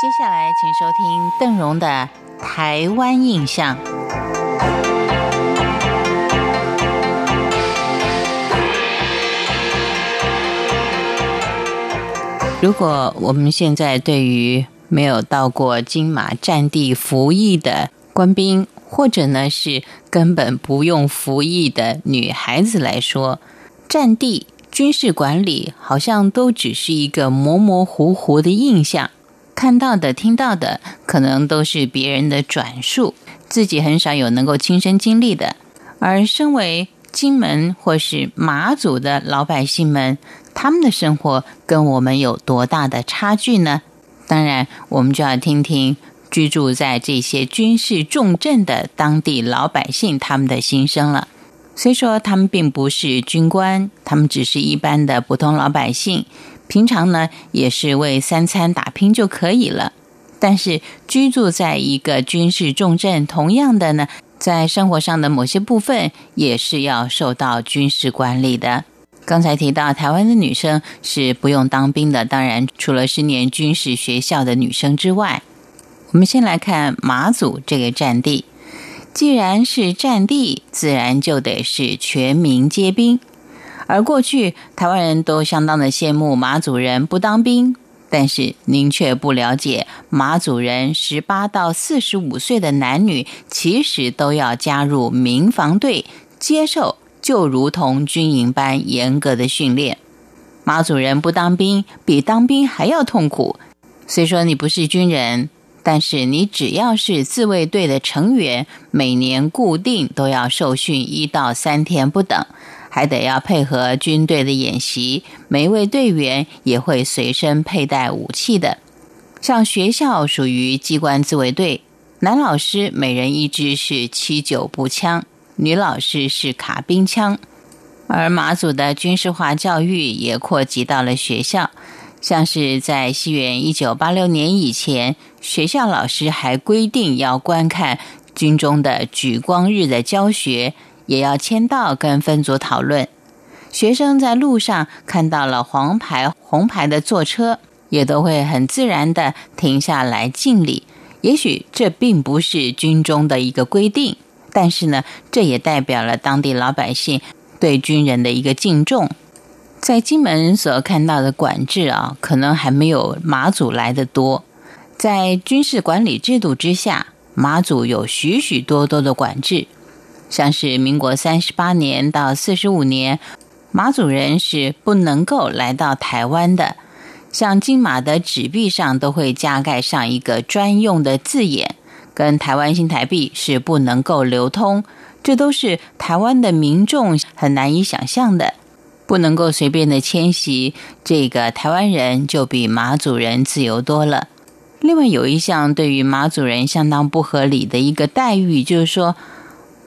接下来，请收听邓荣的《台湾印象》。如果我们现在对于没有到过金马战地服役的官兵，或者呢是根本不用服役的女孩子来说，战地军事管理好像都只是一个模模糊糊的印象，看到的、听到的，可能都是别人的转述，自己很少有能够亲身经历的。而身为金门或是马祖的老百姓们，他们的生活跟我们有多大的差距呢？当然，我们就要听听居住在这些军事重镇的当地老百姓他们的心声了。虽说他们并不是军官，他们只是一般的普通老百姓，平常呢也是为三餐打拼就可以了。但是居住在一个军事重镇，同样的呢。在生活上的某些部分也是要受到军事管理的。刚才提到台湾的女生是不用当兵的，当然除了是念军事学校的女生之外，我们先来看马祖这个战地。既然是战地，自然就得是全民皆兵。而过去台湾人都相当的羡慕马祖人不当兵。但是您却不了解，马祖人十八到四十五岁的男女，其实都要加入民防队，接受就如同军营般严格的训练。马祖人不当兵，比当兵还要痛苦。虽说你不是军人，但是你只要是自卫队的成员，每年固定都要受训一到三天不等。还得要配合军队的演习，每位队员也会随身佩戴武器的。像学校属于机关自卫队，男老师每人一支是七九步枪，女老师是卡宾枪。而马祖的军事化教育也扩及到了学校，像是在西元一九八六年以前，学校老师还规定要观看军中的举光日的教学。也要签到跟分组讨论。学生在路上看到了黄牌、红牌的坐车，也都会很自然的停下来敬礼。也许这并不是军中的一个规定，但是呢，这也代表了当地老百姓对军人的一个敬重。在金门所看到的管制啊，可能还没有马祖来的多。在军事管理制度之下，马祖有许许多多的管制。像是民国三十八年到四十五年，马祖人是不能够来到台湾的。像金马的纸币上都会加盖上一个专用的字眼，跟台湾新台币是不能够流通。这都是台湾的民众很难以想象的，不能够随便的迁徙。这个台湾人就比马祖人自由多了。另外有一项对于马祖人相当不合理的一个待遇，就是说。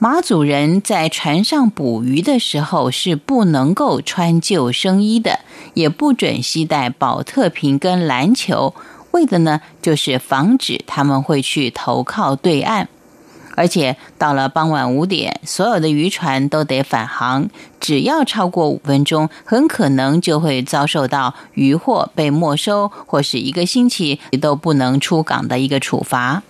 马祖人在船上捕鱼的时候是不能够穿救生衣的，也不准携带保特瓶跟篮球，为的呢就是防止他们会去投靠对岸。而且到了傍晚五点，所有的渔船都得返航，只要超过五分钟，很可能就会遭受到渔获被没收，或是一个星期都不能出港的一个处罚。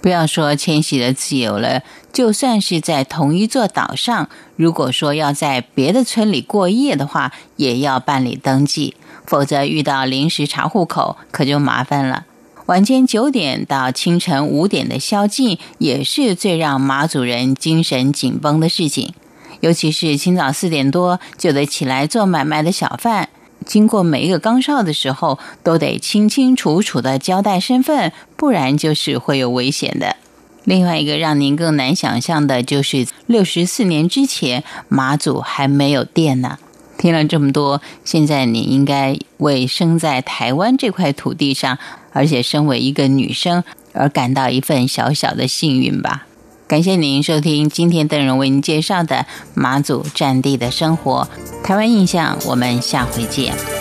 不要说迁徙的自由了，就算是在同一座岛上，如果说要在别的村里过夜的话，也要办理登记，否则遇到临时查户口，可就麻烦了。晚间九点到清晨五点的宵禁，也是最让马祖人精神紧绷的事情，尤其是清早四点多就得起来做买卖的小贩。经过每一个岗哨的时候，都得清清楚楚的交代身份，不然就是会有危险的。另外一个让您更难想象的就是，六十四年之前马祖还没有电呢。听了这么多，现在你应该为生在台湾这块土地上，而且身为一个女生而感到一份小小的幸运吧。感谢您收听今天邓荣为您介绍的马祖战地的生活，台湾印象，我们下回见。